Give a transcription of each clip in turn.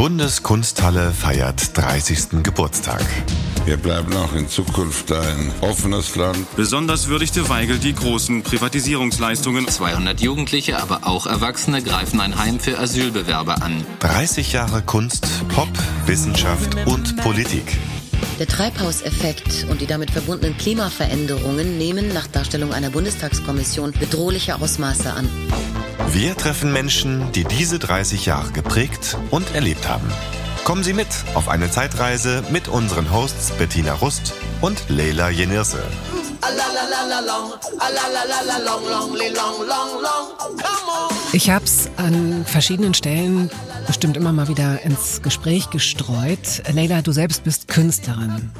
Bundeskunsthalle feiert 30. Geburtstag. Wir bleiben auch in Zukunft ein offenes Land. Besonders würdigte Weigel die großen Privatisierungsleistungen. 200 Jugendliche, aber auch Erwachsene greifen ein Heim für Asylbewerber an. 30 Jahre Kunst, Pop, Wissenschaft und Politik. Der Treibhauseffekt und die damit verbundenen Klimaveränderungen nehmen nach Darstellung einer Bundestagskommission bedrohliche Ausmaße an. Wir treffen Menschen, die diese 30 Jahre geprägt und erlebt haben. Kommen Sie mit auf eine Zeitreise mit unseren Hosts Bettina Rust und Leila Jenirse. Ich habe es an verschiedenen Stellen bestimmt immer mal wieder ins Gespräch gestreut. Leila, du selbst bist Künstlerin.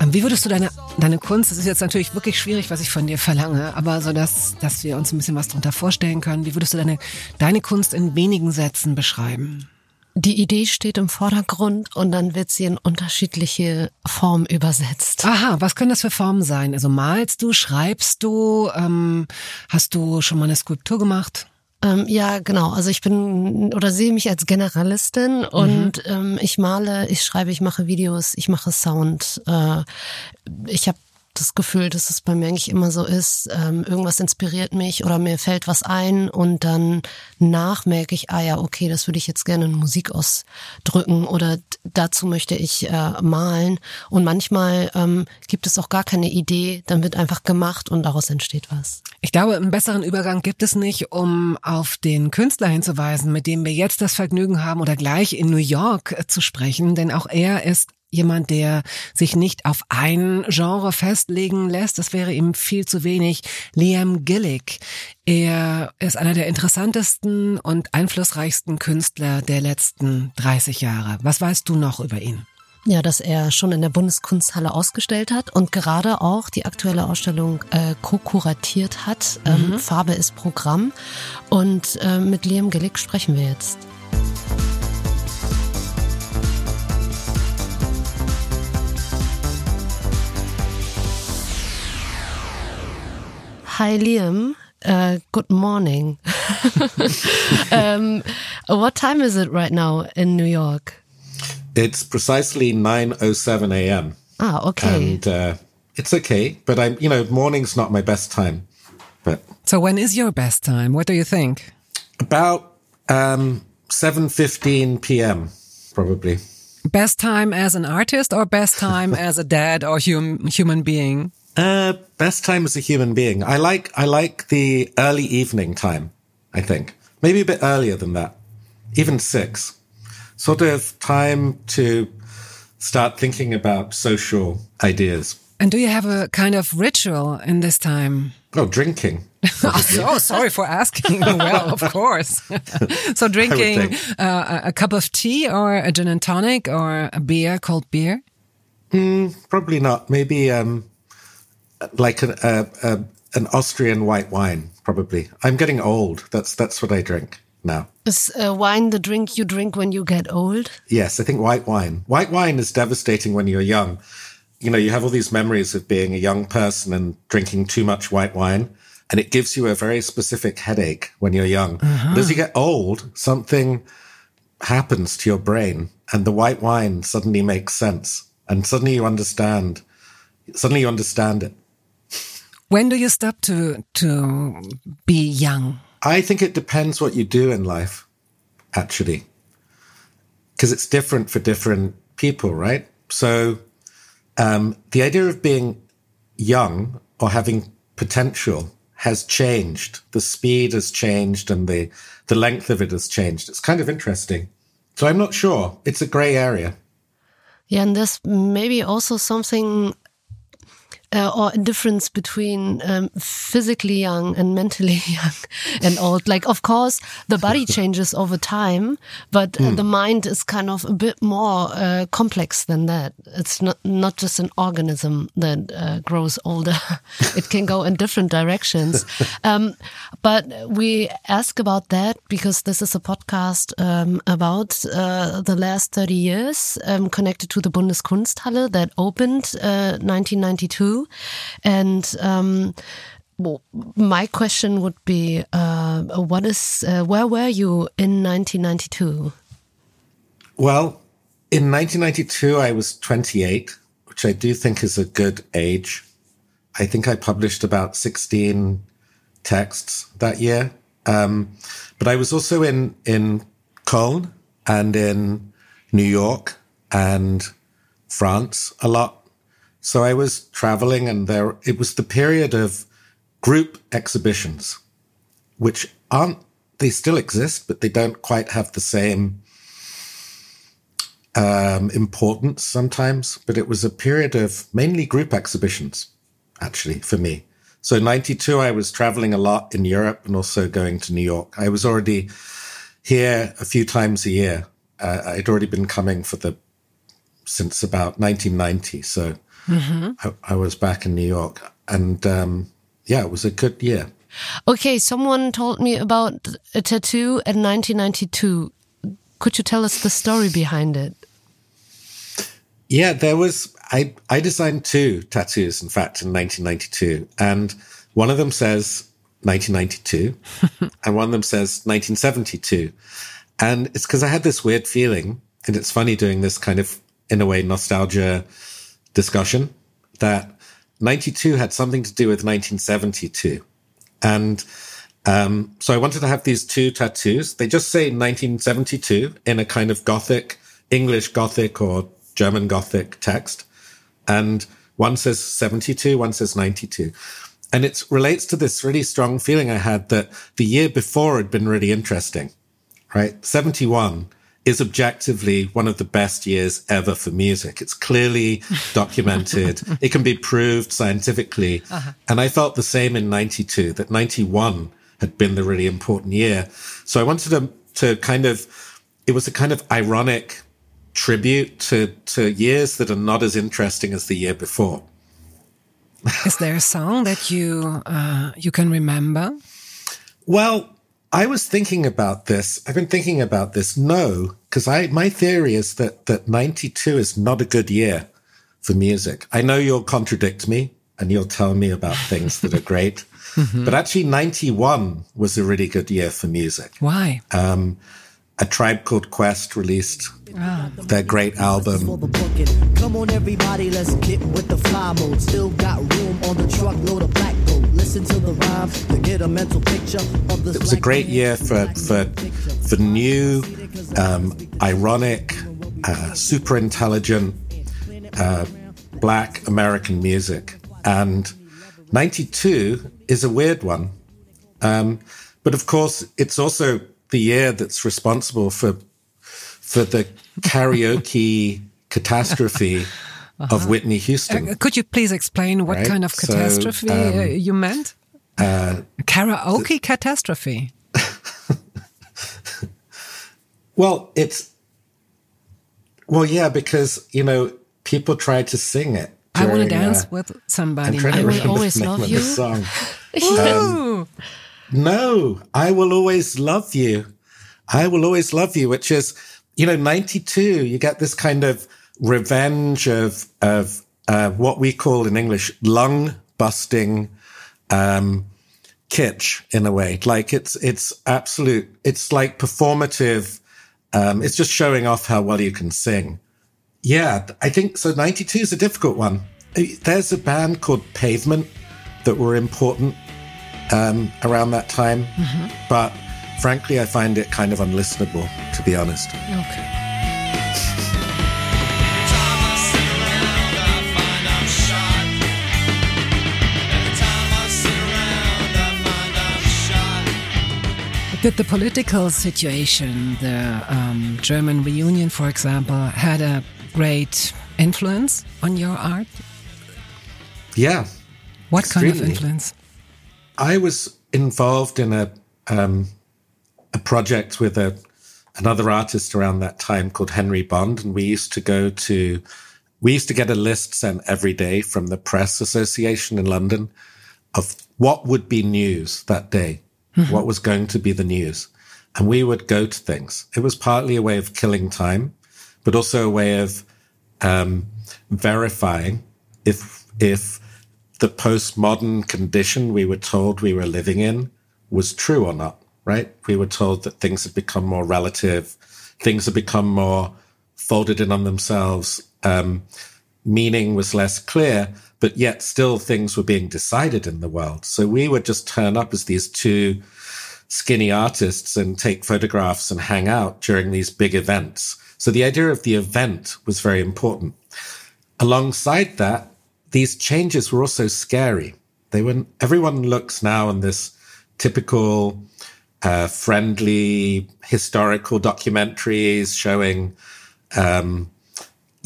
Ähm, wie würdest du deine, deine Kunst, das ist jetzt natürlich wirklich schwierig, was ich von dir verlange, aber so, dass, dass wir uns ein bisschen was darunter vorstellen können, wie würdest du deine, deine Kunst in wenigen Sätzen beschreiben? Die Idee steht im Vordergrund und dann wird sie in unterschiedliche Formen übersetzt. Aha, was können das für Formen sein? Also malst du, schreibst du, ähm, hast du schon mal eine Skulptur gemacht? Ähm, ja, genau. Also ich bin oder sehe mich als Generalistin und mhm. ähm, ich male, ich schreibe, ich mache Videos, ich mache Sound. Äh, ich habe das Gefühl, dass es bei mir eigentlich immer so ist, ähm, irgendwas inspiriert mich oder mir fällt was ein und dann nach merke ich, ah ja, okay, das würde ich jetzt gerne in Musik ausdrücken oder dazu möchte ich äh, malen. Und manchmal ähm, gibt es auch gar keine Idee, dann wird einfach gemacht und daraus entsteht was. Ich glaube, einen besseren Übergang gibt es nicht, um auf den Künstler hinzuweisen, mit dem wir jetzt das Vergnügen haben oder gleich in New York äh, zu sprechen, denn auch er ist jemand, der sich nicht auf ein Genre festlegen lässt. Das wäre ihm viel zu wenig. Liam Gillick. Er ist einer der interessantesten und einflussreichsten Künstler der letzten 30 Jahre. Was weißt du noch über ihn? Ja, dass er schon in der Bundeskunsthalle ausgestellt hat und gerade auch die aktuelle Ausstellung äh, co-kuratiert hat. Ähm, mhm. Farbe ist Programm. Und äh, mit Liam Gillick sprechen wir jetzt. Hi, Liam. Uh, good morning. um, what time is it right now in New York? It's precisely 9.07 a.m. Ah, okay. And uh, it's okay, but I'm, you know, morning's not my best time. But So when is your best time? What do you think? About um, 7.15 p.m., probably. Best time as an artist or best time as a dad or hum human being? Uh, best time as a human being. I like I like the early evening time. I think maybe a bit earlier than that, even six. Sort of time to start thinking about social ideas. And do you have a kind of ritual in this time? Oh, drinking. oh, sorry for asking. well, of course. so drinking uh, a cup of tea or a gin and tonic or a beer, cold beer? Mm, probably not. Maybe um, like an, uh, uh, an Austrian white wine, probably. I'm getting old. That's that's what I drink now. Is uh, wine the drink you drink when you get old? Yes, I think white wine. White wine is devastating when you're young. You know, you have all these memories of being a young person and drinking too much white wine, and it gives you a very specific headache when you're young. Uh-huh. But as you get old, something happens to your brain, and the white wine suddenly makes sense, and suddenly you understand. Suddenly you understand it. When do you stop to to be young? I think it depends what you do in life, actually, because it's different for different people, right? So, um, the idea of being young or having potential has changed. The speed has changed, and the the length of it has changed. It's kind of interesting. So I'm not sure. It's a grey area. Yeah, and there's maybe also something uh, or a difference between um, physically young and mentally young and old. Like, of course, the body changes over time, but mm. the mind is kind of a bit more uh, complex than that. It's not not just an organism that uh, grows older. it can go in different directions. Um, but we ask about that because this is a podcast um, about uh, the last 30 years um, connected to the Bundeskunsthalle that opened 1992 and um, well, my question would be, uh, what is, uh, where were you in 1992? Well, in 1992, I was 28, which I do think is a good age. I think I published about 16 texts that year. Um, but I was also in, in Cologne and in New York and France a lot. So I was traveling and there, it was the period of group exhibitions, which aren't, they still exist, but they don't quite have the same um, importance sometimes. But it was a period of mainly group exhibitions, actually, for me. So 92, I was traveling a lot in Europe and also going to New York. I was already here a few times a year. Uh, I'd already been coming for the, since about 1990. So mm-hmm. I, I, was back in New York and, um, yeah, it was a good year. Okay. Someone told me about a tattoo in 1992. Could you tell us the story behind it? Yeah, there was, I, I designed two tattoos, in fact, in 1992. And one of them says 1992 and one of them says 1972. And it's because I had this weird feeling. And it's funny doing this kind of, in a way, nostalgia discussion that 92 had something to do with 1972. And um, so I wanted to have these two tattoos. They just say 1972 in a kind of Gothic, English Gothic or German Gothic text. And one says 72, one says 92. And it relates to this really strong feeling I had that the year before had been really interesting, right? 71 is objectively one of the best years ever for music. It's clearly documented. it can be proved scientifically. Uh-huh. And I felt the same in 92, that 91 had been the really important year. So I wanted to, to kind of, it was a kind of ironic tribute to, to years that are not as interesting as the year before. Is there a song that you uh, you can remember? Well, I was thinking about this. I've been thinking about this. No, because I my theory is that that 92 is not a good year for music. I know you'll contradict me and you'll tell me about things that are great. Mm-hmm. But actually 91 was a really good year for music. Why? Um, a Tribe Called Quest released ah. their great album. Come on, everybody, let's get with the fly mode. Still got room on the truckload of black gold. Listen to the rhymes to get a mental picture of the. It was a great year for for for new, um, ironic, uh, super intelligent uh, black American music, and '92 is a weird one. Um, but of course, it's also the year that's responsible for for the karaoke catastrophe uh-huh. of Whitney Houston. Uh, could you please explain what right? kind of catastrophe so, um, uh, you meant? Uh, karaoke th- catastrophe. well, it's well, yeah, because you know people try to sing it. During, I want to dance uh, with somebody. I will always love you. Song. um, no, I will always love you. I will always love you, which is, you know, 92, you get this kind of revenge of, of, uh, what we call in English lung busting, um, kitsch in a way. Like it's, it's absolute, it's like performative. Um, it's just showing off how well you can sing. Yeah, I think so. 92 is a difficult one. There's a band called Pavement that were important um, around that time. Mm-hmm. But frankly, I find it kind of unlistenable, to be honest. Okay. Did the political situation, the um, German reunion, for example, had a great influence on your art? Yeah. What extremely. kind of influence? I was involved in a um, a project with a another artist around that time called Henry Bond, and we used to go to we used to get a list sent every day from the Press Association in London of what would be news that day, mm-hmm. what was going to be the news, and we would go to things. It was partly a way of killing time, but also a way of um, verifying if if the postmodern condition we were told we were living in was true or not, right? We were told that things had become more relative, things had become more folded in on themselves. Um, meaning was less clear, but yet still things were being decided in the world. So we would just turn up as these two skinny artists and take photographs and hang out during these big events. So the idea of the event was very important. Alongside that, these changes were also scary. They were, everyone looks now on this typical, uh, friendly historical documentaries showing, um,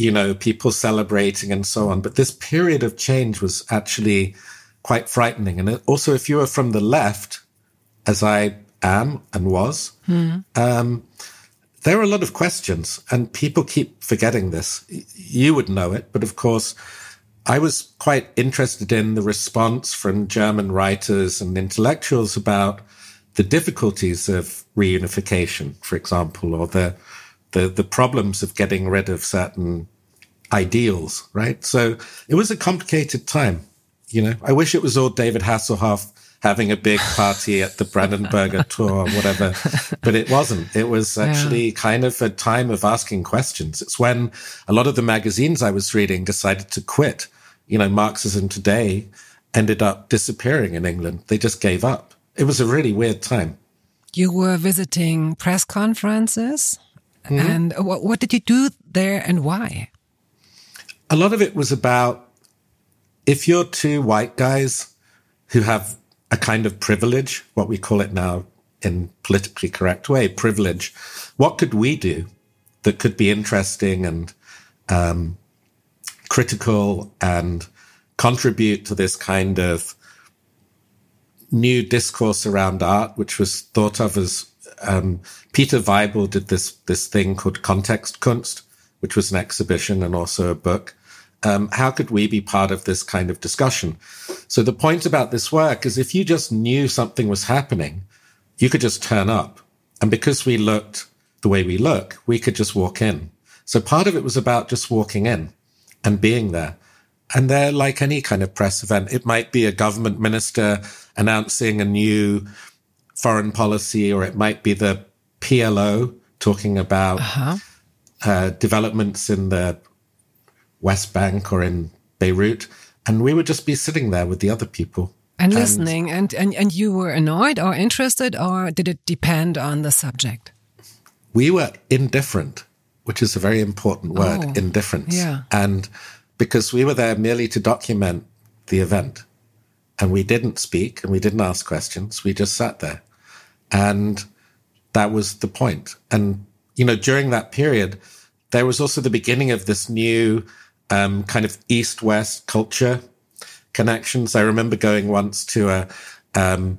you know, people celebrating and so on. But this period of change was actually quite frightening. And also, if you were from the left, as I am and was, mm. um, there are a lot of questions, and people keep forgetting this. You would know it, but of course, I was quite interested in the response from German writers and intellectuals about the difficulties of reunification, for example, or the the the problems of getting rid of certain ideals, right? So it was a complicated time. You know, I wish it was all David Hasselhoff having a big party at the Brandenburger Tor or whatever, but it wasn't. It was actually yeah. kind of a time of asking questions. It's when a lot of the magazines I was reading decided to quit. You know, Marxism Today ended up disappearing in England. They just gave up. It was a really weird time. You were visiting press conferences. Mm -hmm. And what, what did you do there and why? A lot of it was about if you're two white guys who have a kind of privilege, what we call it now in politically correct way, privilege. What could we do that could be interesting and um, critical and contribute to this kind of new discourse around art, which was thought of as um, Peter Weibel did this this thing called Kontext Kunst, which was an exhibition and also a book um, how could we be part of this kind of discussion? So the point about this work is if you just knew something was happening, you could just turn up. And because we looked the way we look, we could just walk in. So part of it was about just walking in and being there. And there, like any kind of press event, it might be a government minister announcing a new foreign policy, or it might be the PLO talking about uh-huh. uh, developments in the West Bank or in Beirut. And we would just be sitting there with the other people. And, and listening. And, and, and you were annoyed or interested, or did it depend on the subject? We were indifferent, which is a very important word, oh, indifference. Yeah. And because we were there merely to document the event. And we didn't speak and we didn't ask questions. We just sat there. And that was the point. And, you know, during that period, there was also the beginning of this new um, kind of east west culture connections. I remember going once to a um,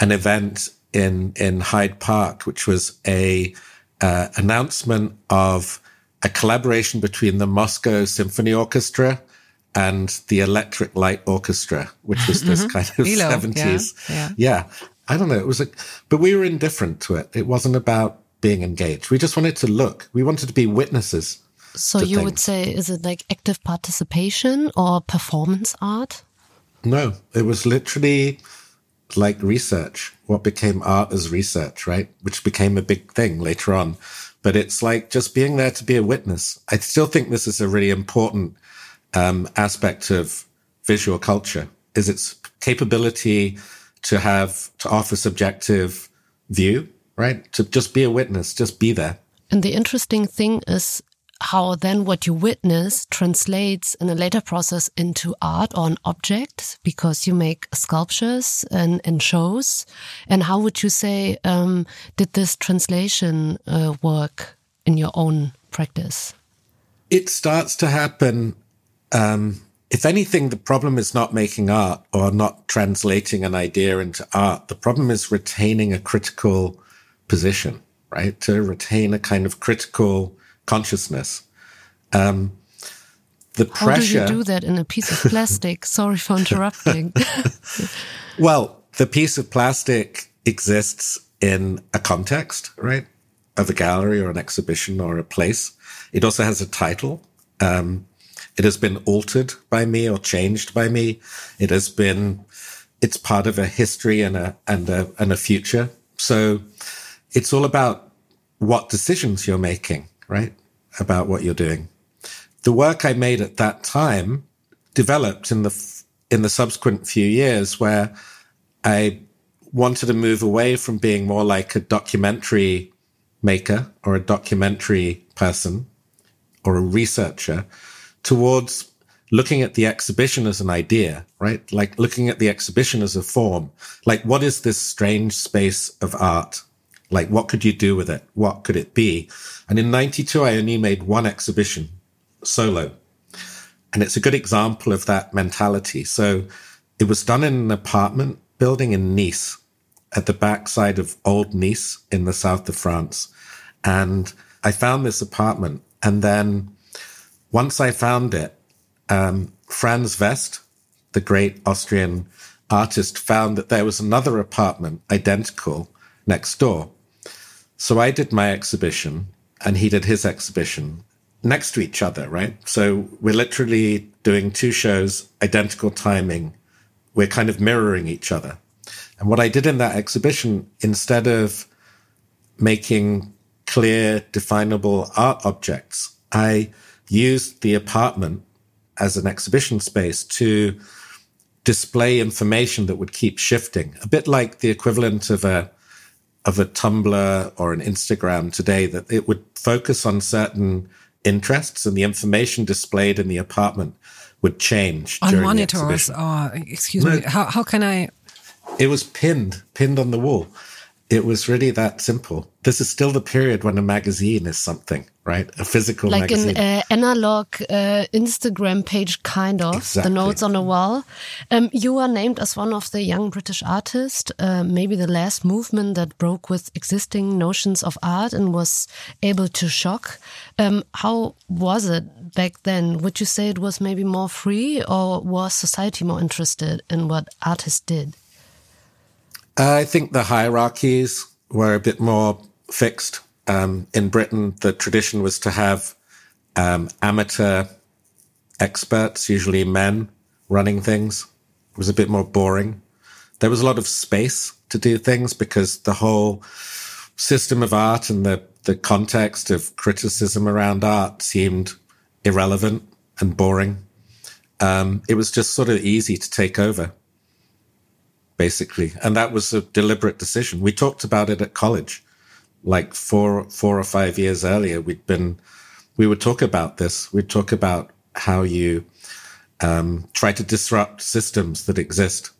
an event in in Hyde Park, which was a uh, announcement of a collaboration between the Moscow Symphony Orchestra and the Electric Light Orchestra, which was this mm-hmm. kind of seventies. Yeah, yeah. yeah, I don't know. It was like, but we were indifferent to it. It wasn't about being engaged. We just wanted to look. We wanted to be witnesses so you things. would say, is it like active participation or performance art? No, it was literally like research. What became art as research, right? Which became a big thing later on. But it's like just being there to be a witness. I still think this is a really important um, aspect of visual culture is its capability to have to offer subjective view, right? To just be a witness, just be there. And the interesting thing is how then what you witness translates in a later process into art or an object because you make sculptures and, and shows. And how would you say um, did this translation uh, work in your own practice? It starts to happen. Um, if anything, the problem is not making art or not translating an idea into art. The problem is retaining a critical position, right? To retain a kind of critical consciousness. Um, the How pressure. How do you do that in a piece of plastic? Sorry for interrupting. well, the piece of plastic exists in a context, right? Of a gallery or an exhibition or a place. It also has a title. Um, it has been altered by me or changed by me. It has been, it's part of a history and a, and a, and a future. So it's all about what decisions you're making right? about what you're doing. The work I made at that time developed in the in the subsequent few years where I wanted to move away from being more like a documentary maker or a documentary person or a researcher towards looking at the exhibition as an idea, right? Like looking at the exhibition as a form. Like, what is this strange space of art? Like, what could you do with it? What could it be? And in 92, I only made one exhibition solo. And it's a good example of that mentality. So it was done in an apartment building in Nice at the backside of Old Nice in the south of France. And I found this apartment. And then once I found it, um, Franz West, the great Austrian artist, found that there was another apartment identical next door. So I did my exhibition and he did his exhibition next to each other, right? So we're literally doing two shows, identical timing. We're kind of mirroring each other. And what I did in that exhibition, instead of making clear, definable art objects, I used the apartment as an exhibition space to display information that would keep shifting, a bit like the equivalent of a of a Tumblr or an Instagram today, that it would focus on certain interests and the information displayed in the apartment would change on monitors. or oh, excuse no, me how, how can i it was pinned pinned on the wall it was really that simple this is still the period when a magazine is something right? A physical like magazine. an uh, analog uh, Instagram page, kind of. Exactly. The notes on a wall. Um, you were named as one of the young British artists, uh, maybe the last movement that broke with existing notions of art and was able to shock. Um, how was it back then? Would you say it was maybe more free, or was society more interested in what artists did? I think the hierarchies were a bit more fixed um, in Britain, the tradition was to have um, amateur experts, usually men, running things. It was a bit more boring. There was a lot of space to do things because the whole system of art and the, the context of criticism around art seemed irrelevant and boring. Um, it was just sort of easy to take over, basically. And that was a deliberate decision. We talked about it at college like four four or five years earlier, we'd been we would talk about this. We'd talk about how you um, try to disrupt systems that exist.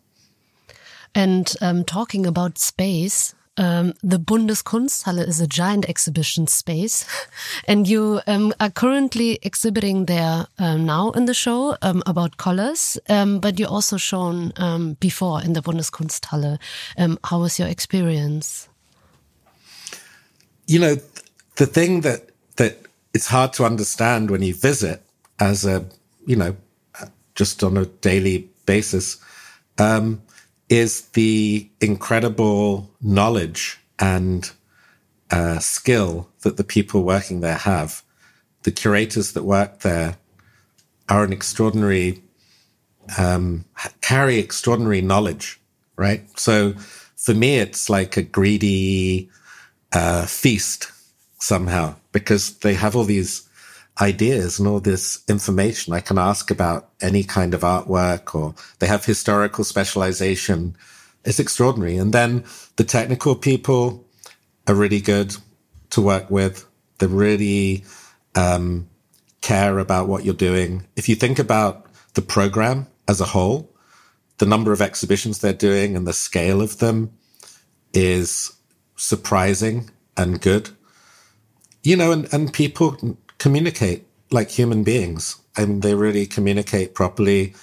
And um, talking about space, um, the Bundeskunsthalle is a giant exhibition space, and you um, are currently exhibiting there um, now in the show um, about colors, um, but you also shown um, before in the Bundeskunsthalle. how was your experience? you know, the thing that that it's hard to understand when you visit as a, you know, just on a daily basis, um, is the incredible knowledge and uh, skill that the people working there have. The curators that work there are an extraordinary, um, carry extraordinary knowledge, right? So for me, it's like a greedy, uh, feast somehow because they have all these ideas and all this information. I can ask about any kind of artwork or they have historical specialization. It's extraordinary. And then the technical people are really good to work with. They really um, care about what you're doing. If you think about the program as a whole, the number of exhibitions they're doing and the scale of them is surprising and good. You know, and, and people communicate like human beings. and they really communicate properly.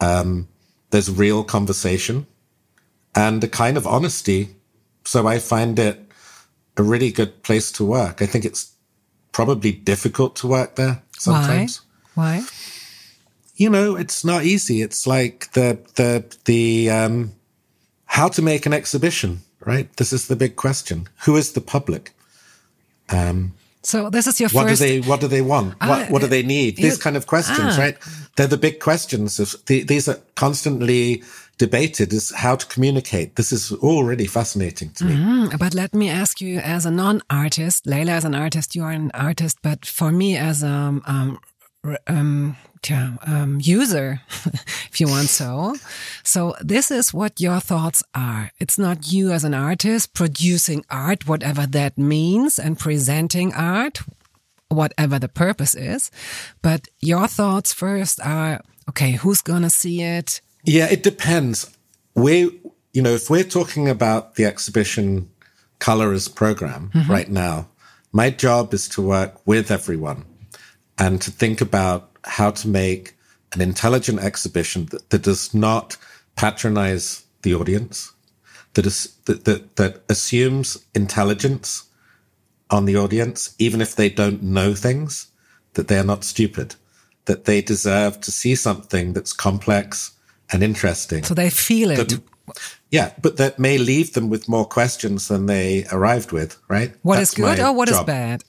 Um, there's real conversation and a kind of honesty. So I find it a really good place to work. I think it's probably difficult to work there sometimes. Why? Why? You know, it's not easy. It's like the the the um, how to make an exhibition right? This is the big question. Who is the public? Um, So this is your what first. do they what do they want? Ah, what what do they need? these kind of questions ah. right? They're the big questions. Of the, these are constantly debated is how to communicate. This is all really fascinating to me. Mm, but let me ask you, as a non-artist, Leyla as an artist, you are an artist, but for me as a um, um, yeah, um, user, if you want so, so this is what your thoughts are. It's not you as an artist producing art, whatever that means, and presenting art, whatever the purpose is, but your thoughts first are, okay, who's gonna see it? Yeah, it depends. We, you know, if we're talking about the exhibition color is program right now, my job is to work with everyone and to think about how to make an intelligent exhibition that, that does not patronize the audience, that is that, that that assumes intelligence on the audience, even if they don't know things, that they are not stupid, that they deserve to see something that's complex and interesting. So they feel it. That- yeah, but that may leave them with more questions than they arrived with, right? What is That's my good or what is job. bad?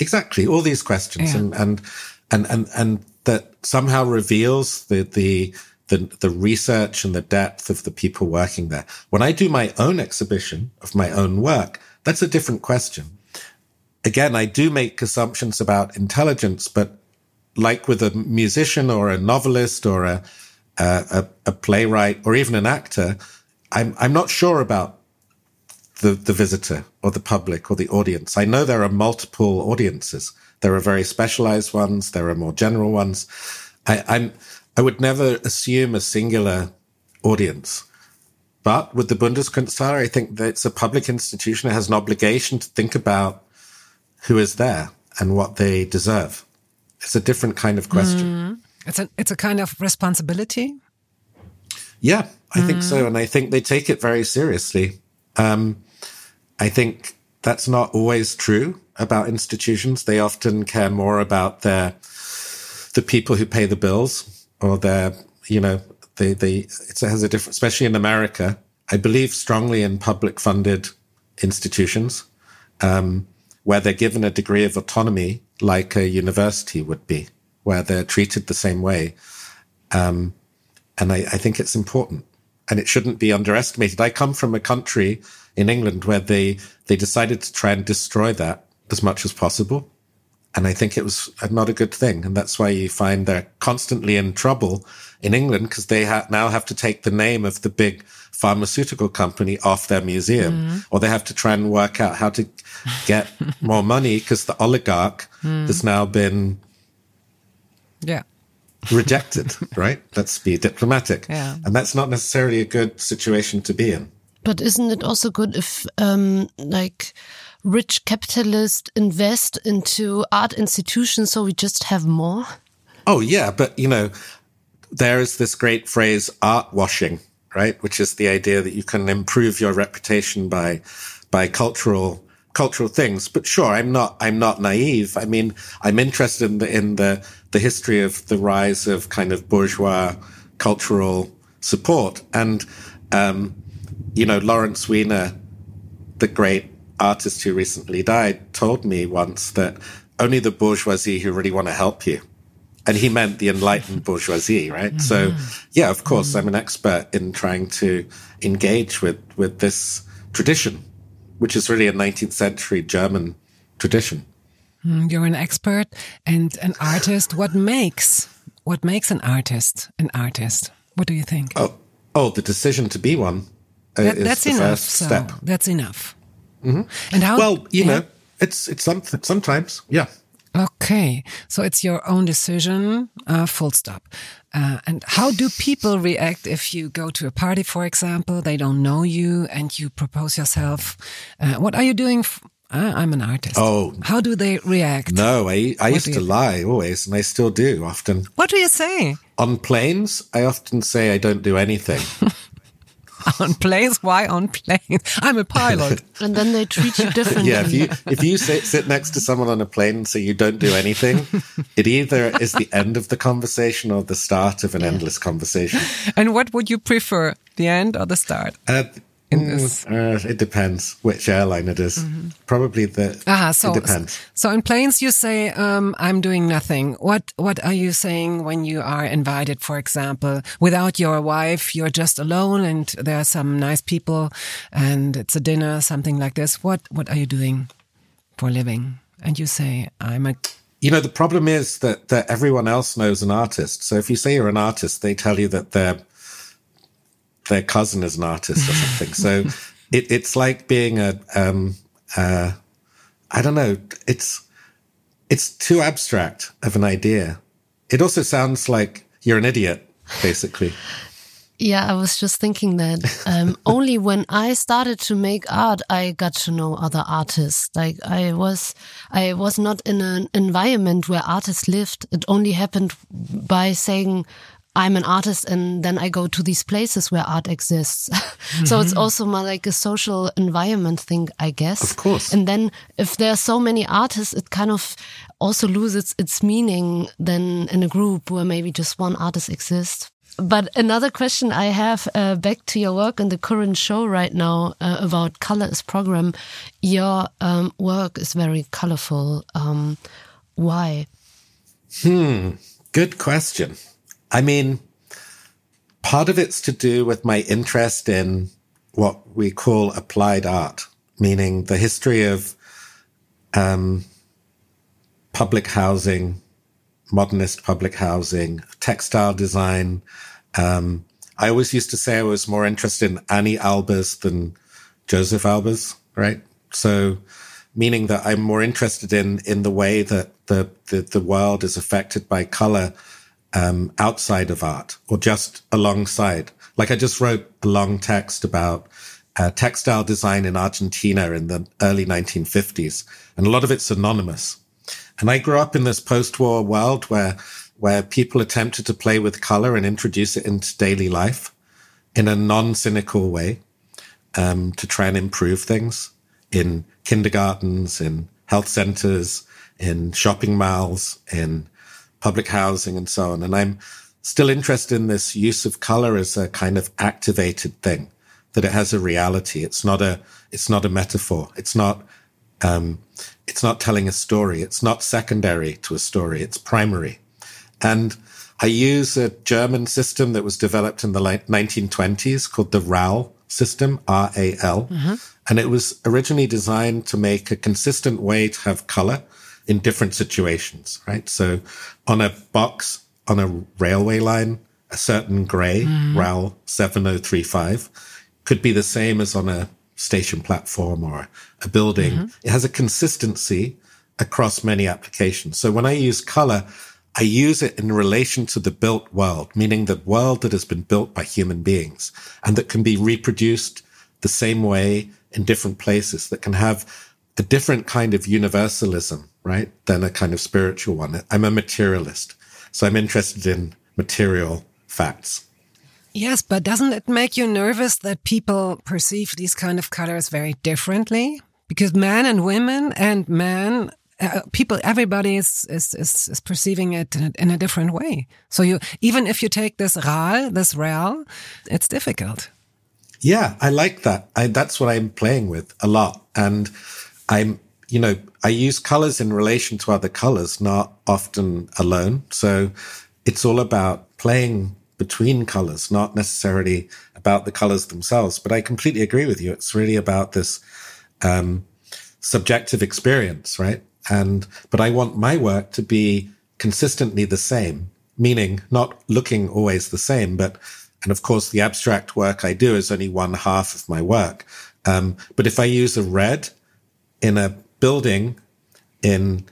Exactly, all these questions, Yeah. and, and and and and that somehow reveals the the the the research and the depth of the people working there. When I do my own exhibition of my own work, that's a different question. Again, I do make assumptions about intelligence, but like with a musician or a novelist or a a, a, a playwright or even an actor, I'm I'm not sure about the, the visitor or the public or the audience. I know there are multiple audiences. There are very specialized ones. There are more general ones. I, I'm, I would never assume a singular audience. But with the Bundeskunsthalle, I think that it's a public institution. It has an obligation to think about who is there and what they deserve. It's a different kind of question. Mm. It's a it's a kind of responsibility. Yeah, I think mm. so. And I think they take it very seriously. Um, I think that's not always true about institutions. They often care more about their, the people who pay the bills or their, you know, they, they, it has a different, especially in America. I believe strongly in public funded institutions, um, where they're given a degree of autonomy like a university would be, where they're treated the same way. Um, and I, I think it's important and it shouldn't be underestimated. I come from a country in England where they, they decided to try and destroy that as much as possible. And I think it was not a good thing. And that's why you find they're constantly in trouble in England because they ha- now have to take the name of the big pharmaceutical company off their museum mm-hmm. or they have to try and work out how to get more money because the oligarch mm. has now been Yeah. Rejected, right? Let's be diplomatic. Yeah. And that's not necessarily a good situation to be in. But isn't it also good if, um, like, rich capitalists invest into art institutions so we just have more? Oh, yeah. But, you know, there is this great phrase, art washing, right? Which is the idea that you can improve your reputation by, by cultural, cultural things. But sure, I'm not, I'm not naive. I mean, I'm interested in the, in the, the history of the rise of kind of bourgeois cultural support. And, um, you know, Lawrence Weiner, the great artist who recently died, told me once that only the bourgeoisie who really want to help you. And he meant the enlightened bourgeoisie, right? So, yeah, of course, I'm an expert in trying to engage with, with this tradition, which is really a 19th century German tradition. Mm, You're an expert and an artist. What makes what makes an artist an artist? What do you think? Oh, oh, the decision to be one uh, That- is that's the enough. first So step. That's enough. And how? Well, you yeah. know, it's it's something sometimes, yeah. Okay, so it's your own decision, uh, full stop. Uh, and how do people react if you go to a party, for example, they don't know you and you propose yourself? Uh, what are you doing? F- uh, I'm an artist. Oh. How do they react? No, I I What used to you- lie always, and I still do often. What do you say? On planes, I often say I don't do anything. on planes? Why on planes? I'm a pilot. And then they treat you differently. yeah, if you if you sit sit next to someone on a plane and say you don't do anything, it either is the end of the conversation or the start of an endless conversation. and what would you prefer, the end or the start? Uh, in this? Uh, it depends which airline it is. Probably the. Ah, so it depends. so in planes you say um, I'm doing nothing. What what are you saying when you are invited, for example, without your wife? You're just alone, and there are some nice people, and it's a dinner, something like this. What what are you doing for a living? And you say I'm a You know, the problem is that, that everyone else knows an artist. So if you say you're an artist, they tell you that their their cousin is an artist or something. so it, it's like being a um, uh, I don't know. It's it's too abstract of an idea. It also sounds like you're an idiot, basically. Yeah, I was just thinking that um, only when I started to make art, I got to know other artists. Like I was, I was not in an environment where artists lived. It only happened by saying, I'm an artist and then I go to these places where art exists. so it's also more like a social environment thing, I guess. Of course. And then if there are so many artists, it kind of also loses its meaning than in a group where maybe just one artist exists. But another question I have uh, back to your work in the current show right now uh, about color is program. Your um, work is very colorful. Um, why? Hmm. Good question. I mean, part of it's to do with my interest in what we call applied art, meaning the history of um, public housing, modernist public housing, textile design. Um, I always used to say I was more interested in Anni Albers than Josef Albers, right? So, meaning that I'm more interested in in the way that the the, the world is affected by color um, outside of art or just alongside. Like I just wrote a long text about uh, textile design in Argentina in the early 1950s, and a lot of it's anonymous. And I grew up in this post-war world where where people attempted to play with color and introduce it into daily life in a non-cynical way um, to try and improve things in kindergartens, in health centers, in shopping malls, in public housing, and so on. And I'm still interested in this use of color as a kind of activated thing, that it has a reality. It's not a it's not a metaphor. It's not um, it's not telling a story. It's not secondary to a story. It's primary. And I use a German system that was developed in the late 1920s called the RAL system, R-A-L. And it was originally designed to make a consistent way to have color in different situations, right? So on a box, on a railway line, a certain gray, mm. RAL 7035, could be the same as on a station platform or a building. Mm-hmm. It has a consistency across many applications. So when I use color, I use it in relation to the built world, meaning the world that has been built by human beings and that can be reproduced the same way in different places, that can have a different kind of universalism, right? Than a kind of spiritual one. I'm a materialist. So I'm interested in material facts. Yes, but doesn't it make you nervous that people perceive these kind of colors very differently? Because men and women and men, uh, people, everybody is, is, is, is perceiving it in a, in a different way. So you, even if you take this RAL, this RAL, it's difficult. Yeah, I like that. I, that's what I'm playing with a lot. And I'm, you know, I use colors in relation to other colors, not often alone. So it's all about playing between colors, not necessarily about the colors themselves. But I completely agree with you. It's really about this, um, subjective experience, right? And, but I want my work to be consistently the same, meaning not looking always the same, but, and of course the abstract work I do is only one half of my work. Um, but if I use a red in a building in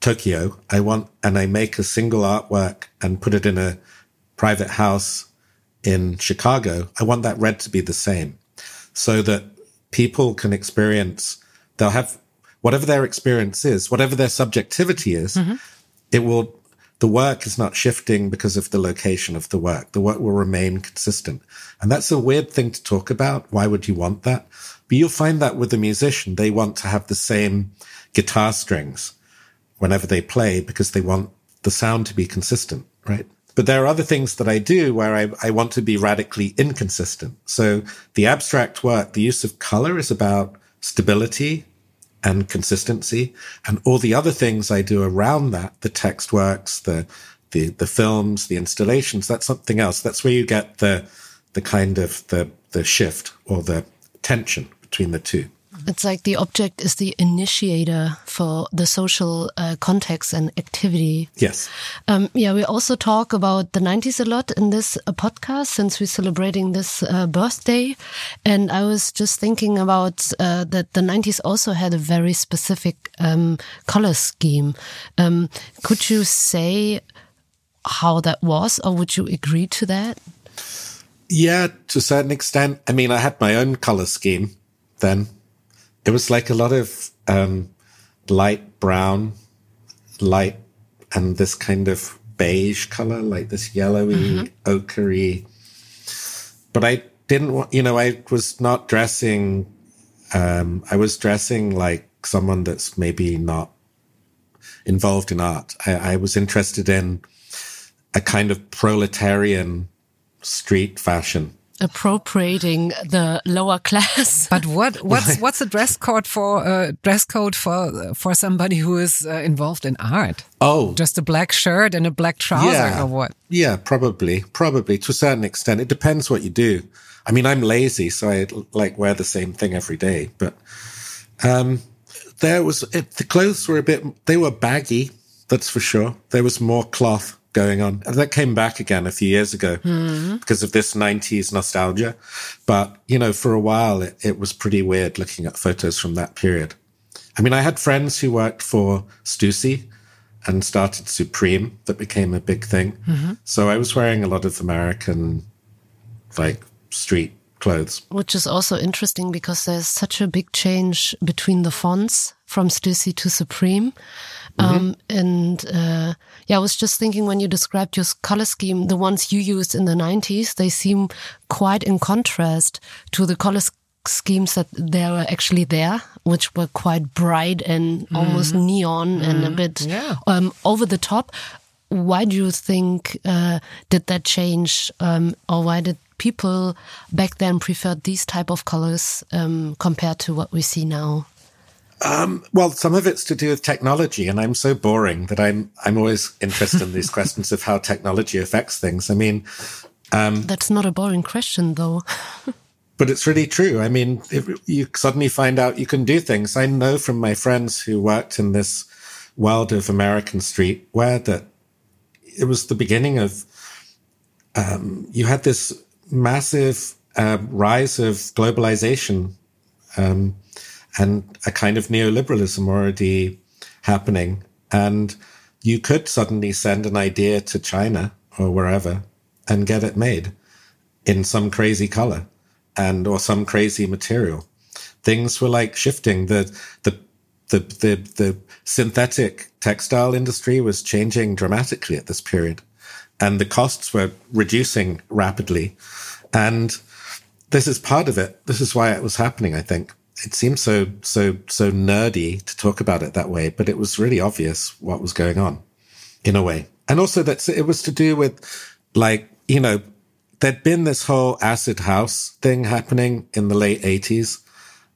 Tokyo, I want, and I make a single artwork and put it in a private house in Chicago, I want that red to be the same so that people can experience, they'll have whatever their experience is, whatever their subjectivity is, mm-hmm. it will, the work is not shifting because of the location of the work. The work will remain consistent. And that's a weird thing to talk about. Why would you want that? But you'll find that with a musician, they want to have the same guitar strings whenever they play because they want the sound to be consistent, right? But there are other things that I do where I, I want to be radically inconsistent. So the abstract work, the use of color is about stability and consistency. And all the other things I do around that, the text works, the, the, the films, the installations, that's something else. That's where you get the, the kind of the, the shift or the tension between the two. It's like the object is the initiator for the social uh, context and activity. Yes. Um, yeah, we also talk about the 90s a lot in this uh, podcast since we're celebrating this uh, birthday. And I was just thinking about uh, that the 90s also had a very specific um, color scheme. Um, could you say how that was, or would you agree to that? Yeah, to a certain extent. I mean, I had my own color scheme then it was like a lot of um, light brown, light, and this kind of beige color, like this yellowy, mm-hmm. ochre. But I didn't want, you know, I was not dressing. Um, I was dressing like someone that's maybe not involved in art. I, I was interested in a kind of proletarian street fashion appropriating the lower class. But what what's what's the dress code for uh, dress code for for somebody who is uh, involved in art? Oh, just a black shirt and a black trouser, yeah. or what? Yeah, probably, probably to a certain extent. It depends what you do. I mean, I'm lazy, so I like wear the same thing every day. But um, there was it, the clothes were a bit they were baggy. That's for sure. There was more cloth going on. And that came back again a few years ago mm-hmm. because of this 90s nostalgia. But, you know, for a while, it, it, was pretty weird looking at photos from that period. I mean, I had friends who worked for Stussy and started Supreme that became a big thing. Mm-hmm. So I was wearing a lot of American, like, street clothes. Which is also interesting because there's such a big change between the fonts from Stussy to Supreme. Mm-hmm. Um, and uh, yeah, I was just thinking when you described your color scheme, the ones you used in the 90s, they seem quite in contrast to the color schemes that they were actually there, which were quite bright and mm-hmm. almost neon mm-hmm. and a bit yeah. um, over the top. Why do you think uh, did that change, um, or why did people back then prefer these type of colors um, compared to what we see now? Um, well, some of it's to do with technology, and I'm so boring that I'm I'm always interested in these questions of how technology affects things. I mean, um, that's not a boring question, though. but it's really true. I mean, if you suddenly find out you can do things. I know from my friends who worked in this world of American streetwear that it was the beginning of. Um, you had this massive uh, rise of globalization. Um, and a kind of neoliberalism already happening. And you could suddenly send an idea to China or wherever and get it made in some crazy color and or some crazy material. Things were like shifting. The the the the, the synthetic textile industry was changing dramatically at this period. And the costs were reducing rapidly. And this is part of it. This is why it was happening, I think it seems so so so nerdy to talk about it that way, but it was really obvious what was going on in a way. And also that it was to do with like, you know, there'd been this whole acid house thing happening in the late eighties,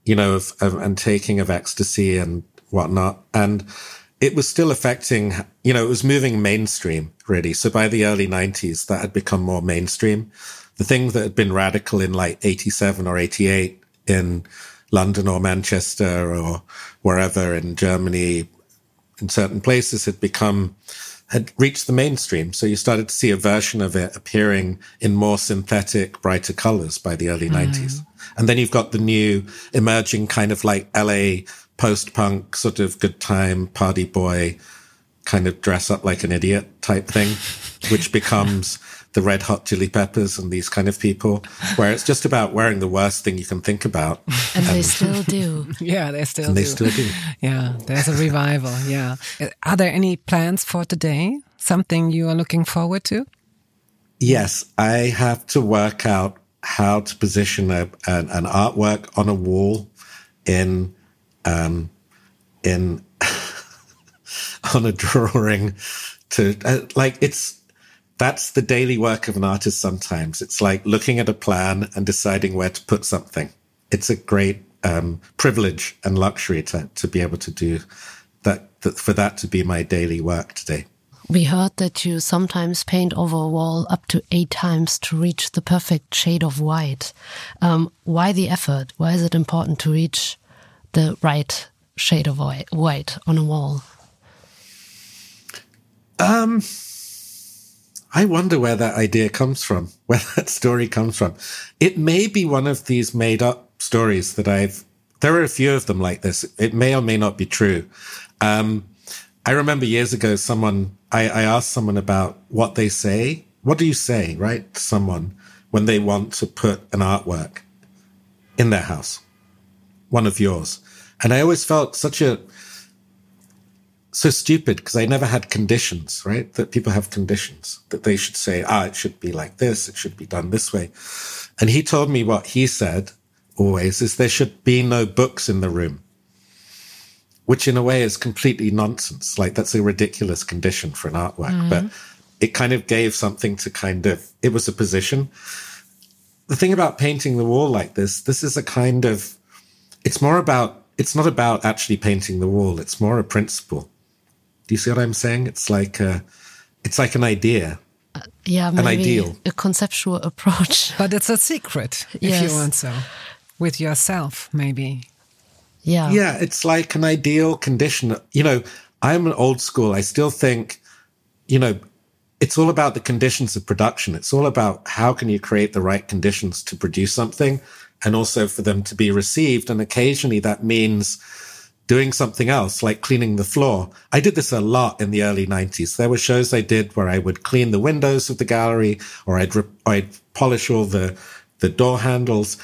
you know, of, of, and taking of ecstasy and whatnot. And it was still affecting, you know, it was moving mainstream really. So by the early nineties, that had become more mainstream. The thing that had been radical in like 87 or 88 in London or Manchester or wherever in Germany, in certain places had become, had reached the mainstream. So you started to see a version of it appearing in more synthetic, brighter colors by the early mm. 90s. And then you've got the new emerging kind of like LA post punk sort of good time party boy kind of dress up like an idiot type thing, which becomes the Red Hot Chili Peppers and these kind of people, where it's just about wearing the worst thing you can think about. And, and they still do. yeah, they still and do. They still do. Yeah, there's a revival. Yeah. Are there any plans for today? Something you are looking forward to? Yes, I have to work out how to position a, an, an artwork on a wall in um, in on a drawing to uh, like it's that's the daily work of an artist sometimes. It's like looking at a plan and deciding where to put something. It's a great um, privilege and luxury to, to be able to do that, that, for that to be my daily work today. We heard that you sometimes paint over a wall up to eight times to reach the perfect shade of white. Um, why the effort? Why is it important to reach the right shade of white on a wall? Um, I wonder where that idea comes from, where that story comes from. It may be one of these made up stories that I've, there are a few of them like this. It may or may not be true. Um, I remember years ago, someone, I, I asked someone about what they say. What do you say, right? To someone when they want to put an artwork in their house, one of yours. And I always felt such a, so stupid because I never had conditions, right? That people have conditions that they should say, ah, it should be like this. It should be done this way. And he told me what he said always is there should be no books in the room, which in a way is completely nonsense. Like that's a ridiculous condition for an artwork, mm-hmm. but it kind of gave something to kind of, it was a position. The thing about painting the wall like this, this is a kind of, it's more about, it's not about actually painting the wall. It's more a principle do you see what I'm saying? It's like a, it's like an idea. Uh, yeah, an ideal, a conceptual approach. But it's a secret, yes. if you want so, with yourself, maybe. Yeah, yeah, it's like an ideal condition. You know, I'm an old school. I still think, you know, it's all about the conditions of production. It's all about how can you create the right conditions to produce something, and also for them to be received. And occasionally that means doing something else like cleaning the floor. I did this a lot in the early 90s. There were shows I did where I would clean the windows of the gallery or I'd, re- I'd polish all the, the door handles.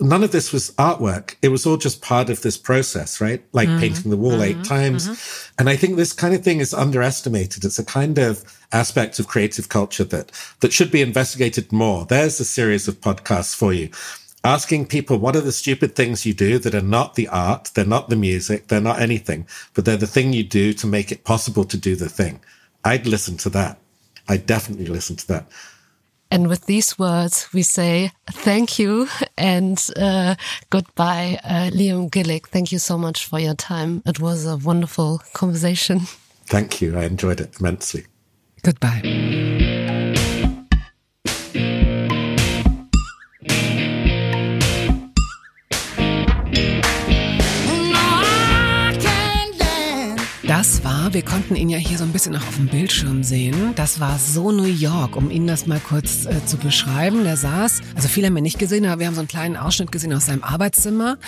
None of this was artwork. It was all just part of this process, right? Like mm-hmm. painting the wall mm-hmm. eight times. Mm-hmm. And I think this kind of thing is underestimated. It's a kind of aspect of creative culture that, that should be investigated more. There's a series of podcasts for you asking people what are the stupid things you do that are not the art, they're not the music, they're not anything, but they're the thing you do to make it possible to do the thing. I'd listen to that. I'd definitely listen to that. And with these words, we say thank you and uh, goodbye, uh, Liam Gillick. Thank you so much for your time. It was a wonderful conversation. Thank you. I enjoyed it immensely. Goodbye. Wir konnten ihn ja hier so ein bisschen auch auf dem Bildschirm sehen. Das war so New York, um Ihnen das mal kurz äh, zu beschreiben. Der saß, also viele haben wir nicht gesehen, aber wir haben so einen kleinen Ausschnitt gesehen aus seinem Arbeitszimmer.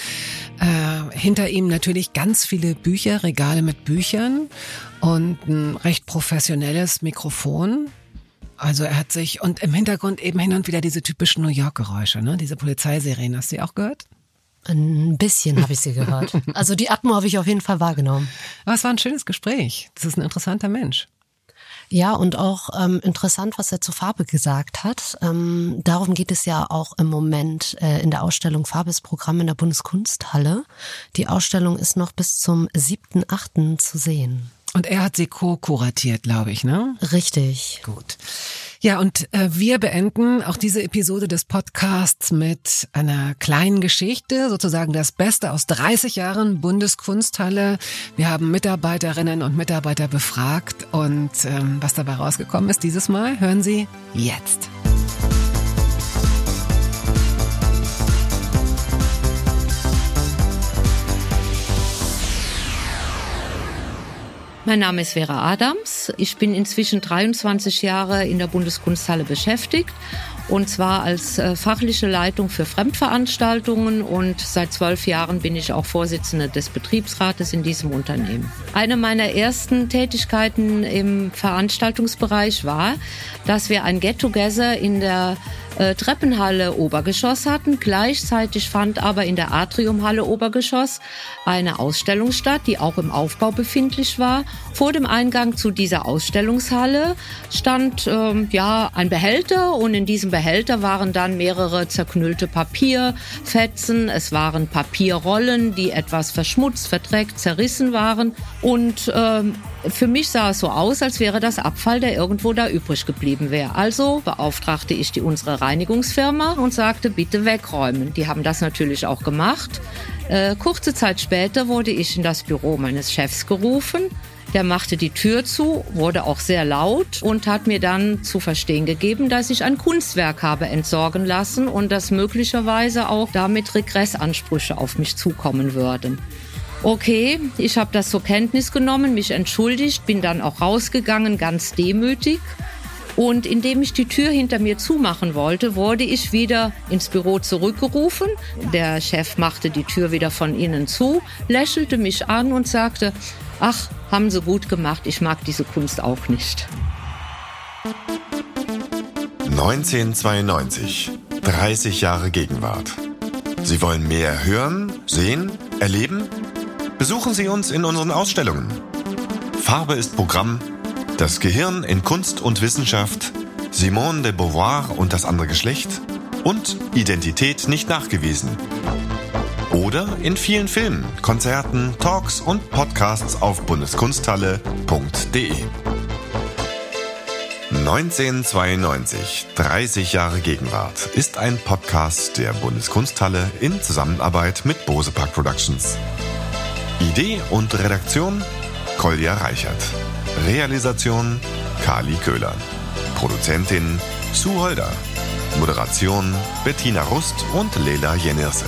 Äh, hinter ihm natürlich ganz viele Bücher, Regale mit Büchern und ein recht professionelles Mikrofon. Also er hat sich und im Hintergrund eben hin und wieder diese typischen New York Geräusche, ne? Diese Polizeiserien, hast du die auch gehört? Ein bisschen habe ich sie gehört. Also die Atmo habe ich auf jeden Fall wahrgenommen. Aber es war ein schönes Gespräch. Das ist ein interessanter Mensch. Ja, und auch ähm, interessant, was er zur Farbe gesagt hat. Ähm, darum geht es ja auch im Moment äh, in der Ausstellung Farbesprogramm in der Bundeskunsthalle. Die Ausstellung ist noch bis zum 7.8. zu sehen. Und er hat sie co-kuratiert, glaube ich, ne? Richtig. Gut. Ja, und äh, wir beenden auch diese Episode des Podcasts mit einer kleinen Geschichte, sozusagen das Beste aus 30 Jahren Bundeskunsthalle. Wir haben Mitarbeiterinnen und Mitarbeiter befragt und ähm, was dabei rausgekommen ist dieses Mal, hören Sie jetzt. Mein Name ist Vera Adams. Ich bin inzwischen 23 Jahre in der Bundeskunsthalle beschäftigt und zwar als äh, fachliche Leitung für Fremdveranstaltungen und seit zwölf Jahren bin ich auch Vorsitzende des Betriebsrates in diesem Unternehmen. Eine meiner ersten Tätigkeiten im Veranstaltungsbereich war, dass wir ein Get-Together in der äh, Treppenhalle Obergeschoss hatten. Gleichzeitig fand aber in der Atriumhalle Obergeschoss eine Ausstellung statt, die auch im Aufbau befindlich war. Vor dem Eingang zu dieser Ausstellungshalle stand ähm, ja ein Behälter und in diesem Behälter waren dann mehrere zerknüllte Papierfetzen, es waren Papierrollen, die etwas verschmutzt, verdreckt, zerrissen waren. Und ähm, für mich sah es so aus, als wäre das Abfall, der irgendwo da übrig geblieben wäre. Also beauftragte ich die unsere Reinigungsfirma und sagte, bitte wegräumen. Die haben das natürlich auch gemacht. Äh, kurze Zeit später wurde ich in das Büro meines Chefs gerufen. Der machte die Tür zu, wurde auch sehr laut und hat mir dann zu verstehen gegeben, dass ich ein Kunstwerk habe entsorgen lassen und dass möglicherweise auch damit Regressansprüche auf mich zukommen würden. Okay, ich habe das zur Kenntnis genommen, mich entschuldigt, bin dann auch rausgegangen, ganz demütig. Und indem ich die Tür hinter mir zumachen wollte, wurde ich wieder ins Büro zurückgerufen. Der Chef machte die Tür wieder von innen zu, lächelte mich an und sagte, ach, haben Sie gut gemacht, ich mag diese Kunst auch nicht. 1992, 30 Jahre Gegenwart. Sie wollen mehr hören, sehen, erleben? Besuchen Sie uns in unseren Ausstellungen. Farbe ist Programm, das Gehirn in Kunst und Wissenschaft, Simone de Beauvoir und das andere Geschlecht und Identität nicht nachgewiesen. Oder in vielen Filmen, Konzerten, Talks und Podcasts auf bundeskunsthalle.de. 1992, 30 Jahre Gegenwart, ist ein Podcast der Bundeskunsthalle in Zusammenarbeit mit Bose Park Productions. Idee und Redaktion Kolja Reichert. Realisation Kali Köhler. Produzentin Sue Holder. Moderation Bettina Rust und Lela Jenirse.